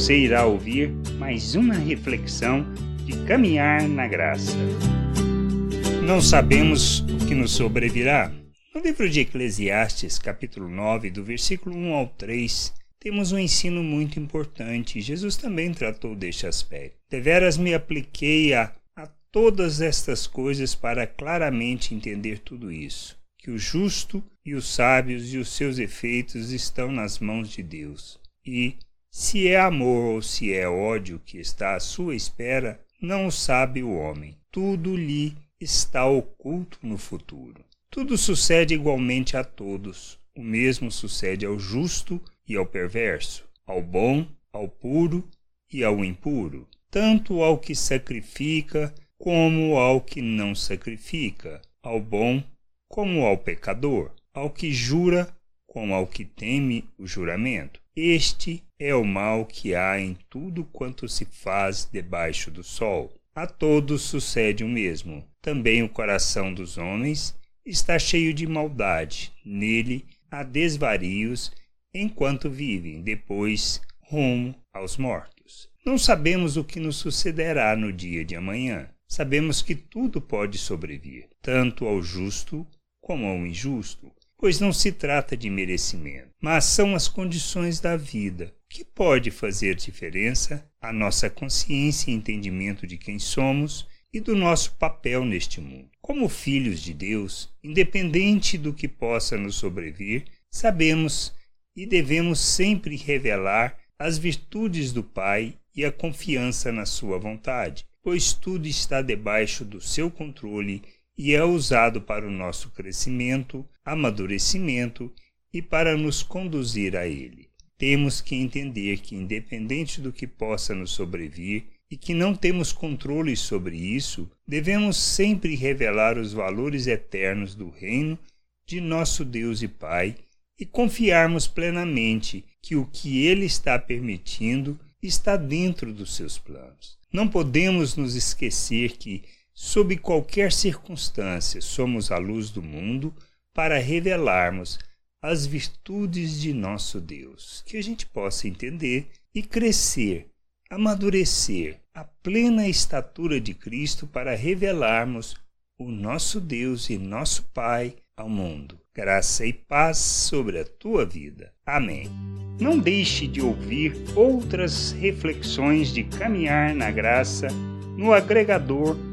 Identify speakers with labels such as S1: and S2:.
S1: Você irá ouvir mais uma reflexão de caminhar na graça. Não sabemos o que nos sobrevirá. No livro de Eclesiastes, capítulo 9, do versículo 1 ao 3, temos um ensino muito importante. Jesus também tratou deste aspecto. Deveras me apliquei a, a todas estas coisas para claramente entender tudo isso. Que o justo e os sábios e os seus efeitos estão nas mãos de Deus. E, se é amor ou se é ódio que está à sua espera, não sabe o homem. Tudo lhe está oculto no futuro. Tudo sucede igualmente a todos. O mesmo sucede ao justo e ao perverso, ao bom, ao puro e ao impuro, tanto ao que sacrifica como ao que não sacrifica, ao bom como ao pecador, ao que jura como ao que teme o juramento. Este é o mal que há em tudo quanto se faz debaixo do sol. A todos sucede o mesmo. Também o coração dos homens está cheio de maldade. Nele há desvarios enquanto vivem, depois rumo aos mortos. Não sabemos o que nos sucederá no dia de amanhã. Sabemos que tudo pode sobrevir, tanto ao justo como ao injusto, pois não se trata de merecimento, mas são as condições da vida. O que pode fazer diferença? A nossa consciência e entendimento de quem somos e do nosso papel neste mundo. Como filhos de Deus, independente do que possa nos sobrevir, sabemos e devemos sempre revelar as virtudes do Pai e a confiança na Sua vontade, pois tudo está debaixo do seu controle e é usado para o nosso crescimento, amadurecimento e para nos conduzir a Ele. Temos que entender que, independente do que possa nos sobrevir e que não temos controle sobre isso, devemos sempre revelar os valores eternos do reino de nosso Deus e Pai e confiarmos plenamente que o que Ele está permitindo está dentro dos seus planos. Não podemos nos esquecer que, sob qualquer circunstância, somos a luz do mundo para revelarmos as virtudes de nosso Deus, que a gente possa entender e crescer, amadurecer a plena estatura de Cristo para revelarmos o nosso Deus e nosso Pai ao mundo graça e paz sobre a tua vida. Amém. Não deixe de ouvir outras reflexões de caminhar na graça no agregador